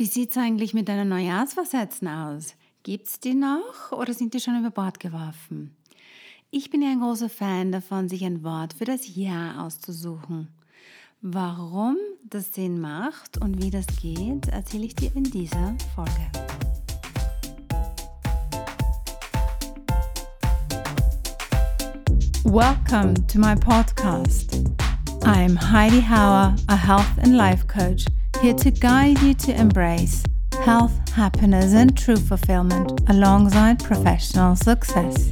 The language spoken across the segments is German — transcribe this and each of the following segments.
Wie sieht es eigentlich mit deinen Neujahrsvorsätzen aus? Gibt es die noch oder sind die schon über Bord geworfen? Ich bin ja ein großer Fan davon, sich ein Wort für das Jahr auszusuchen. Warum das Sinn macht und wie das geht, erzähle ich dir in dieser Folge. Welcome to my podcast. I'm Heidi Hauer, a health and life coach here to guide you to embrace health, happiness, and true fulfillment alongside professional success.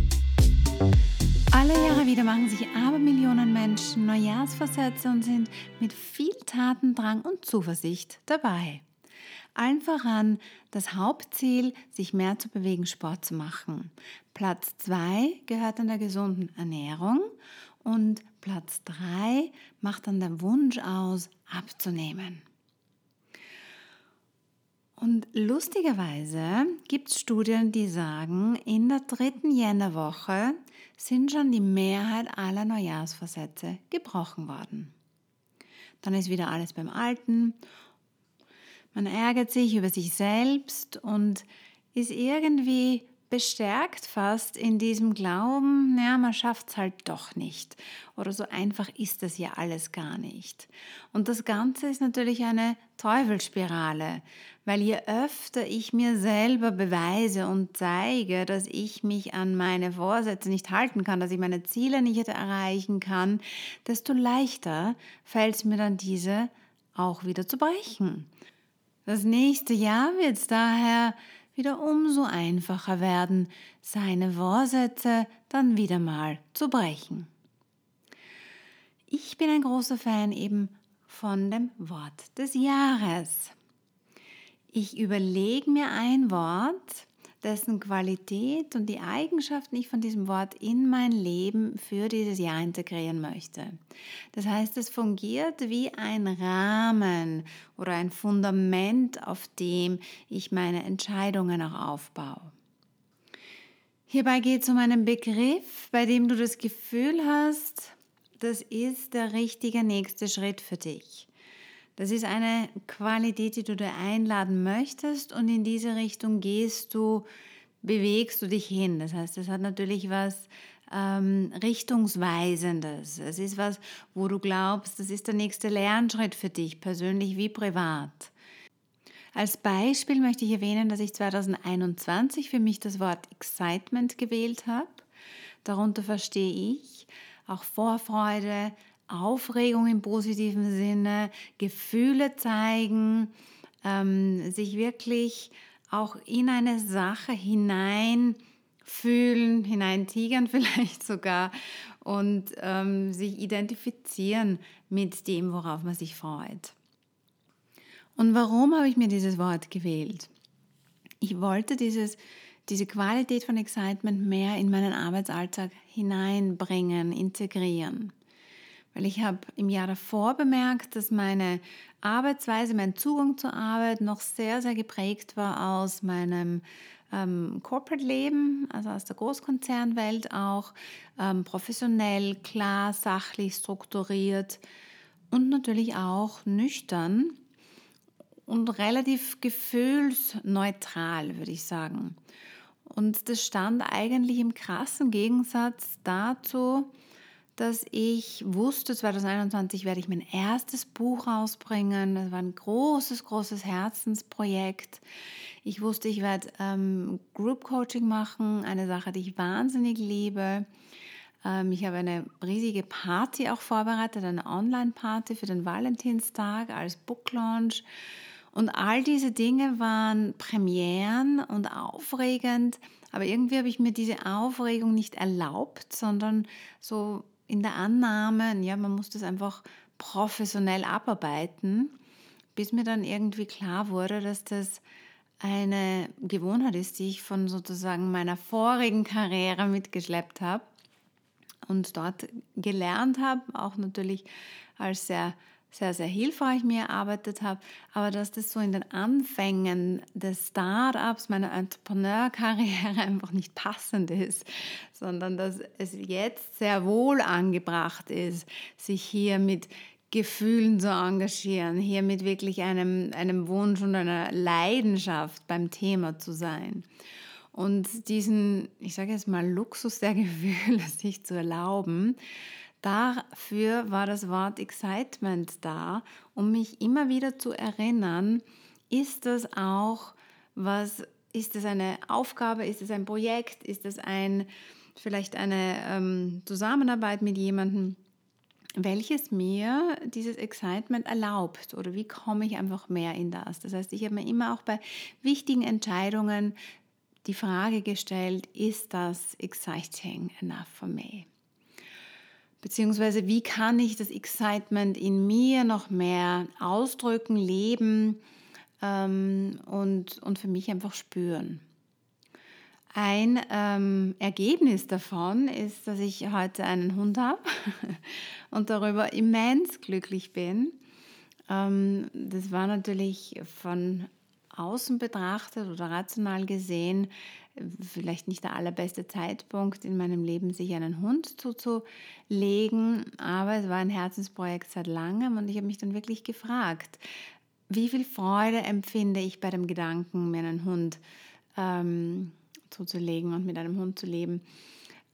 Alle Jahre wieder machen sich Abermillionen Menschen Neujahrsvorsätze und sind mit viel Tatendrang und Zuversicht dabei. Allen voran das Hauptziel, sich mehr zu bewegen, Sport zu machen. Platz 2 gehört an der gesunden Ernährung und Platz 3 macht dann der Wunsch aus, abzunehmen. Und lustigerweise gibt es Studien, die sagen, in der dritten Jännerwoche sind schon die Mehrheit aller Neujahrsvorsätze gebrochen worden. Dann ist wieder alles beim Alten. Man ärgert sich über sich selbst und ist irgendwie bestärkt fast in diesem Glauben, ja, man schafft es halt doch nicht. Oder so einfach ist das ja alles gar nicht. Und das Ganze ist natürlich eine Teufelsspirale, weil je öfter ich mir selber beweise und zeige, dass ich mich an meine Vorsätze nicht halten kann, dass ich meine Ziele nicht erreichen kann, desto leichter fällt es mir dann diese auch wieder zu brechen. Das nächste Jahr wird es daher wieder umso einfacher werden, seine Vorsätze dann wieder mal zu brechen. Ich bin ein großer Fan eben von dem Wort des Jahres. Ich überlege mir ein Wort, dessen Qualität und die Eigenschaften ich von diesem Wort in mein Leben für dieses Jahr integrieren möchte. Das heißt, es fungiert wie ein Rahmen oder ein Fundament, auf dem ich meine Entscheidungen auch aufbaue. Hierbei geht es um einen Begriff, bei dem du das Gefühl hast, das ist der richtige nächste Schritt für dich. Das ist eine Qualität, die du dir einladen möchtest und in diese Richtung gehst du, bewegst du dich hin. Das heißt, es hat natürlich was ähm, Richtungsweisendes. Es ist was, wo du glaubst, das ist der nächste Lernschritt für dich, persönlich wie privat. Als Beispiel möchte ich erwähnen, dass ich 2021 für mich das Wort Excitement gewählt habe. Darunter verstehe ich auch Vorfreude, Aufregung im positiven Sinne, Gefühle zeigen, ähm, sich wirklich auch in eine Sache hineinfühlen, hineintigern vielleicht sogar und ähm, sich identifizieren mit dem, worauf man sich freut. Und warum habe ich mir dieses Wort gewählt? Ich wollte dieses, diese Qualität von Excitement mehr in meinen Arbeitsalltag hineinbringen, integrieren. Weil ich habe im Jahr davor bemerkt, dass meine Arbeitsweise, mein Zugang zur Arbeit noch sehr, sehr geprägt war aus meinem ähm, Corporate-Leben, also aus der Großkonzernwelt auch, ähm, professionell, klar, sachlich, strukturiert und natürlich auch nüchtern und relativ gefühlsneutral, würde ich sagen. Und das stand eigentlich im krassen Gegensatz dazu, dass ich wusste, 2021 werde ich mein erstes Buch rausbringen. Das war ein großes, großes Herzensprojekt. Ich wusste, ich werde ähm, Group Coaching machen, eine Sache, die ich wahnsinnig liebe. Ähm, ich habe eine riesige Party auch vorbereitet, eine Online-Party für den Valentinstag als Book Launch. Und all diese Dinge waren Premieren und aufregend, aber irgendwie habe ich mir diese Aufregung nicht erlaubt, sondern so in der Annahme, ja, man muss das einfach professionell abarbeiten, bis mir dann irgendwie klar wurde, dass das eine Gewohnheit ist, die ich von sozusagen meiner vorigen Karriere mitgeschleppt habe und dort gelernt habe, auch natürlich als sehr sehr, sehr hilfreich mir erarbeitet habe, aber dass das so in den Anfängen des Startups, meiner Entrepreneurkarriere einfach nicht passend ist, sondern dass es jetzt sehr wohl angebracht ist, sich hier mit Gefühlen zu engagieren, hier mit wirklich einem, einem Wunsch und einer Leidenschaft beim Thema zu sein. Und diesen, ich sage jetzt mal, Luxus der Gefühle sich zu erlauben, dafür war das Wort Excitement da, um mich immer wieder zu erinnern, ist das auch was, ist das eine Aufgabe, ist es ein Projekt, ist es ein, vielleicht eine ähm, Zusammenarbeit mit jemandem, welches mir dieses Excitement erlaubt oder wie komme ich einfach mehr in das. Das heißt, ich habe mir immer auch bei wichtigen Entscheidungen die Frage gestellt, ist das exciting enough for me? Beziehungsweise wie kann ich das Excitement in mir noch mehr ausdrücken, leben ähm, und, und für mich einfach spüren? Ein ähm, Ergebnis davon ist, dass ich heute einen Hund habe und darüber immens glücklich bin. Ähm, das war natürlich von außen betrachtet oder rational gesehen vielleicht nicht der allerbeste Zeitpunkt in meinem Leben, sich einen Hund zuzulegen, aber es war ein Herzensprojekt seit langem und ich habe mich dann wirklich gefragt, wie viel Freude empfinde ich bei dem Gedanken, mir einen Hund ähm, zuzulegen und mit einem Hund zu leben?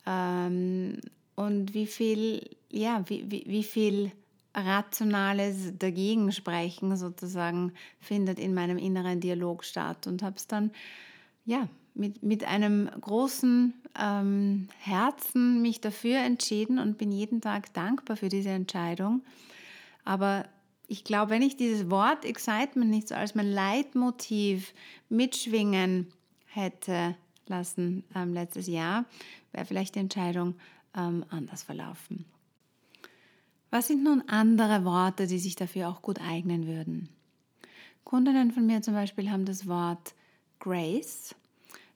Ähm, und wie viel, ja, wie, wie, wie viel rationales Dagegensprechen sozusagen findet in meinem inneren Dialog statt und habe es dann ja mit, mit einem großen ähm, Herzen mich dafür entschieden und bin jeden Tag dankbar für diese Entscheidung. Aber ich glaube, wenn ich dieses Wort Excitement nicht so als mein Leitmotiv mitschwingen hätte lassen ähm, letztes Jahr, wäre vielleicht die Entscheidung ähm, anders verlaufen. Was sind nun andere Worte, die sich dafür auch gut eignen würden? Kundinnen von mir zum Beispiel haben das Wort Grace,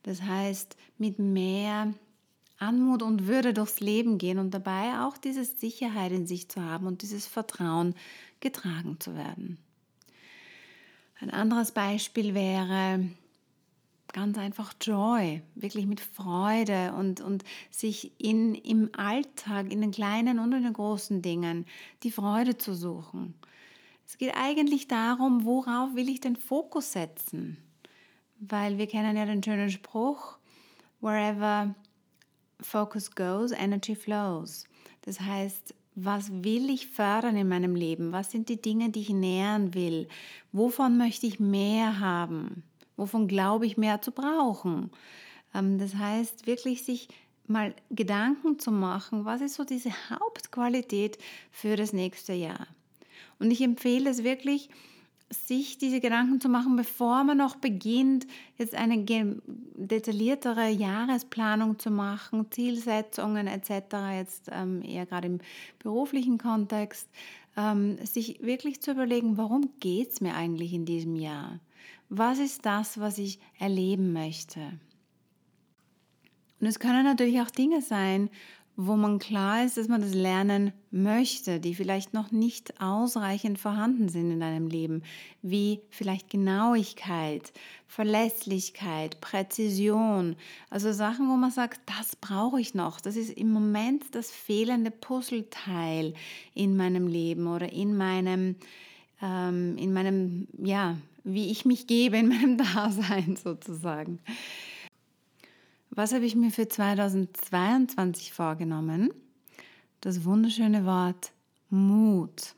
das heißt mit mehr Anmut und Würde durchs Leben gehen und dabei auch diese Sicherheit in sich zu haben und dieses Vertrauen getragen zu werden. Ein anderes Beispiel wäre ganz einfach Joy, wirklich mit Freude und, und sich in, im Alltag, in den kleinen und in den großen Dingen, die Freude zu suchen. Es geht eigentlich darum, worauf will ich den Fokus setzen? Weil wir kennen ja den schönen Spruch, wherever focus goes, energy flows. Das heißt, was will ich fördern in meinem Leben? Was sind die Dinge, die ich nähern will? Wovon möchte ich mehr haben? Wovon glaube ich mehr zu brauchen? Ähm, das heißt, wirklich sich mal Gedanken zu machen, was ist so diese Hauptqualität für das nächste Jahr? Und ich empfehle es wirklich, sich diese Gedanken zu machen, bevor man noch beginnt, jetzt eine detailliertere Jahresplanung zu machen, Zielsetzungen etc., jetzt ähm, eher gerade im beruflichen Kontext, ähm, sich wirklich zu überlegen, warum geht es mir eigentlich in diesem Jahr? Was ist das, was ich erleben möchte. Und es können natürlich auch Dinge sein, wo man klar ist, dass man das lernen möchte, die vielleicht noch nicht ausreichend vorhanden sind in deinem Leben, wie vielleicht Genauigkeit, Verlässlichkeit, Präzision, also Sachen, wo man sagt, das brauche ich noch, das ist im Moment das fehlende Puzzleteil in meinem Leben oder in meinem, ähm, in meinem, ja, wie ich mich gebe in meinem Dasein sozusagen. Was habe ich mir für 2022 vorgenommen? Das wunderschöne Wort Mut.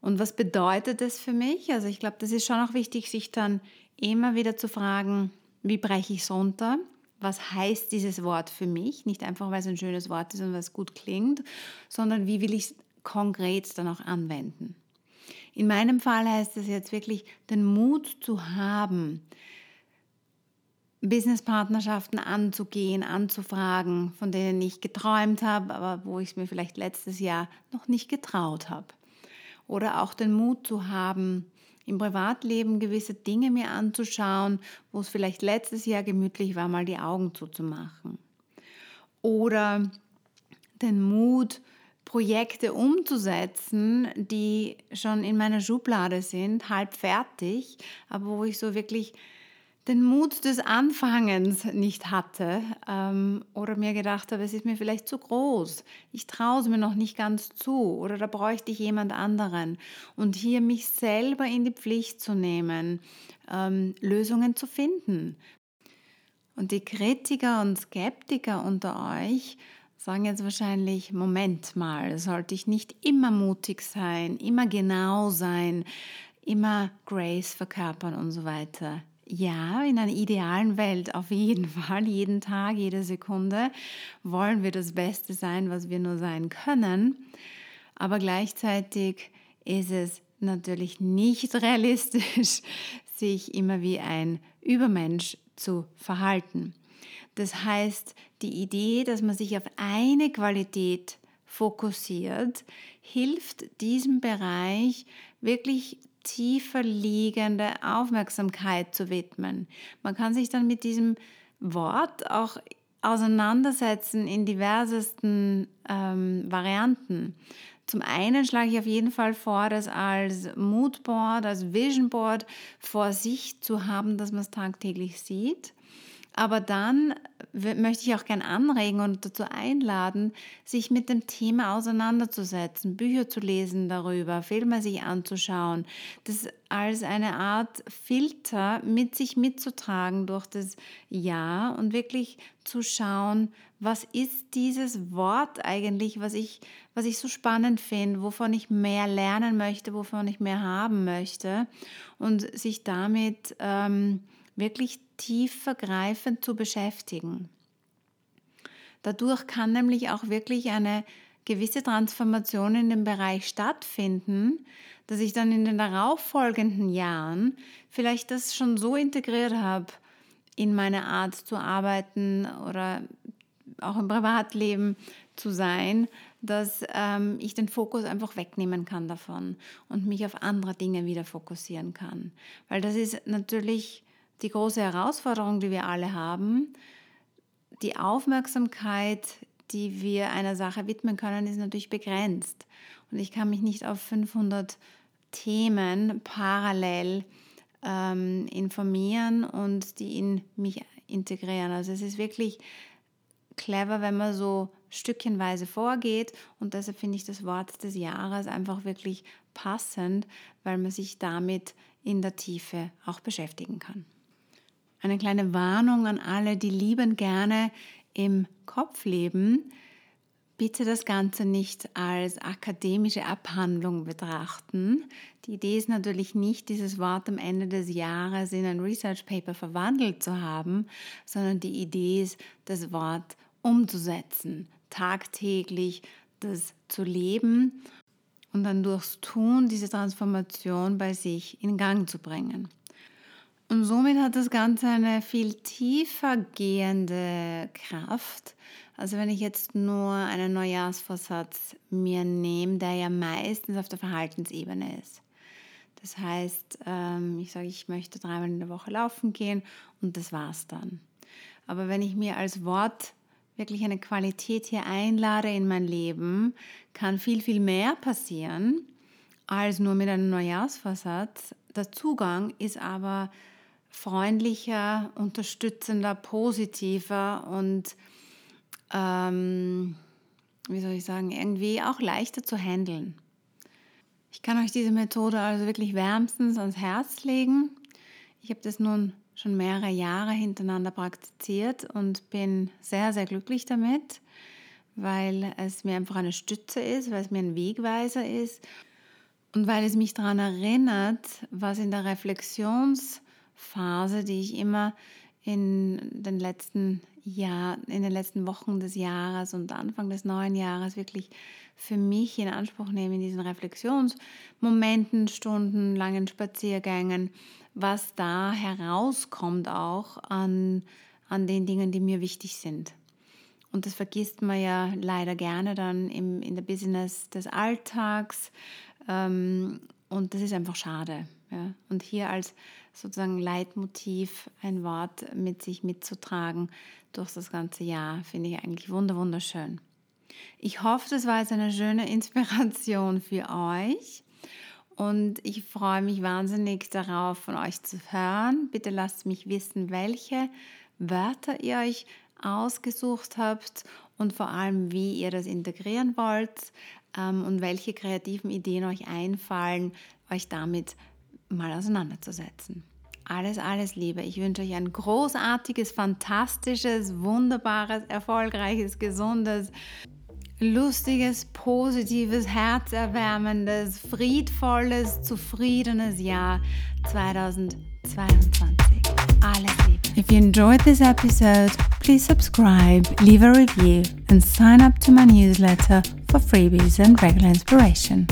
Und was bedeutet das für mich? Also ich glaube, das ist schon auch wichtig, sich dann immer wieder zu fragen, wie breche ich es runter? Was heißt dieses Wort für mich? Nicht einfach, weil es ein schönes Wort ist und weil es gut klingt, sondern wie will ich es konkret dann auch anwenden? In meinem Fall heißt es jetzt wirklich, den Mut zu haben, Businesspartnerschaften anzugehen, anzufragen, von denen ich geträumt habe, aber wo ich es mir vielleicht letztes Jahr noch nicht getraut habe. Oder auch den Mut zu haben, im Privatleben gewisse Dinge mir anzuschauen, wo es vielleicht letztes Jahr gemütlich war, mal die Augen zuzumachen. Oder den Mut, Projekte umzusetzen, die schon in meiner Schublade sind, halb fertig, aber wo ich so wirklich den Mut des Anfangens nicht hatte ähm, oder mir gedacht habe, es ist mir vielleicht zu groß, ich traue es mir noch nicht ganz zu oder da bräuchte ich jemand anderen. Und hier mich selber in die Pflicht zu nehmen, ähm, Lösungen zu finden. Und die Kritiker und Skeptiker unter euch sagen jetzt wahrscheinlich, Moment mal, sollte ich nicht immer mutig sein, immer genau sein, immer Grace verkörpern und so weiter. Ja, in einer idealen Welt auf jeden Fall, jeden Tag, jede Sekunde wollen wir das Beste sein, was wir nur sein können. Aber gleichzeitig ist es natürlich nicht realistisch, sich immer wie ein Übermensch zu verhalten. Das heißt, die Idee, dass man sich auf eine Qualität fokussiert, hilft diesem Bereich wirklich tiefer liegende Aufmerksamkeit zu widmen. Man kann sich dann mit diesem Wort auch auseinandersetzen in diversesten ähm, Varianten. Zum einen schlage ich auf jeden Fall vor, das als Moodboard, als Visionboard vor sich zu haben, dass man es tagtäglich sieht. Aber dann möchte ich auch gern anregen und dazu einladen, sich mit dem Thema auseinanderzusetzen, Bücher zu lesen darüber, Filme sich anzuschauen, das als eine Art Filter mit sich mitzutragen durch das Jahr und wirklich zu schauen, was ist dieses Wort eigentlich, was ich, was ich so spannend finde, wovon ich mehr lernen möchte, wovon ich mehr haben möchte und sich damit ähm, wirklich tiefergreifend zu beschäftigen. Dadurch kann nämlich auch wirklich eine gewisse Transformation in dem Bereich stattfinden, dass ich dann in den darauffolgenden Jahren vielleicht das schon so integriert habe in meine Art zu arbeiten oder auch im Privatleben zu sein, dass ähm, ich den Fokus einfach wegnehmen kann davon und mich auf andere Dinge wieder fokussieren kann. Weil das ist natürlich die große Herausforderung, die wir alle haben, die Aufmerksamkeit, die wir einer Sache widmen können, ist natürlich begrenzt. Und ich kann mich nicht auf 500 Themen parallel ähm, informieren und die in mich integrieren. Also es ist wirklich clever, wenn man so stückchenweise vorgeht und deshalb finde ich das Wort des Jahres einfach wirklich passend, weil man sich damit in der Tiefe auch beschäftigen kann. Eine kleine Warnung an alle, die lieben gerne im Kopf leben. Bitte das Ganze nicht als akademische Abhandlung betrachten. Die Idee ist natürlich nicht, dieses Wort am Ende des Jahres in ein Research Paper verwandelt zu haben, sondern die Idee ist, das Wort umzusetzen, tagtäglich das zu leben und dann durchs Tun diese Transformation bei sich in Gang zu bringen. Und somit hat das Ganze eine viel tiefer gehende Kraft. Also wenn ich jetzt nur einen Neujahrsvorsatz mir nehme, der ja meistens auf der Verhaltensebene ist. Das heißt, ähm, ich sage, ich möchte dreimal in der Woche laufen gehen und das war's dann. Aber wenn ich mir als Wort wirklich eine Qualität hier einlade in mein Leben, kann viel, viel mehr passieren als nur mit einem Neujahrsvorsatz. Der Zugang ist aber freundlicher, unterstützender, positiver und ähm, wie soll ich sagen, irgendwie auch leichter zu handeln. Ich kann euch diese Methode also wirklich wärmstens ans Herz legen. Ich habe das nun schon mehrere Jahre hintereinander praktiziert und bin sehr, sehr glücklich damit, weil es mir einfach eine Stütze ist, weil es mir ein Wegweiser ist und weil es mich daran erinnert, was in der Reflexions- Phase, die ich immer in den letzten Jahr, in den letzten Wochen des Jahres und Anfang des neuen Jahres wirklich für mich in Anspruch nehme in diesen Reflexionsmomenten, Stunden, langen Spaziergängen, was da herauskommt auch an, an den Dingen, die mir wichtig sind. Und das vergisst man ja leider gerne dann im, in der Business des Alltags. Ähm, und das ist einfach schade. Ja? Und hier als sozusagen Leitmotiv ein Wort mit sich mitzutragen durch das ganze Jahr, finde ich eigentlich wunderschön. Ich hoffe, das war jetzt eine schöne Inspiration für euch. Und ich freue mich wahnsinnig darauf, von euch zu hören. Bitte lasst mich wissen, welche Wörter ihr euch ausgesucht habt und vor allem, wie ihr das integrieren wollt ähm, und welche kreativen Ideen euch einfallen, euch damit mal auseinanderzusetzen. Alles, alles Liebe. Ich wünsche euch ein großartiges, fantastisches, wunderbares, erfolgreiches, gesundes, lustiges, positives, herzerwärmendes, friedvolles, zufriedenes Jahr 2022. Alles Liebe. If you enjoyed this episode, please subscribe, leave a review, and sign up to my newsletter for freebies and regular inspiration.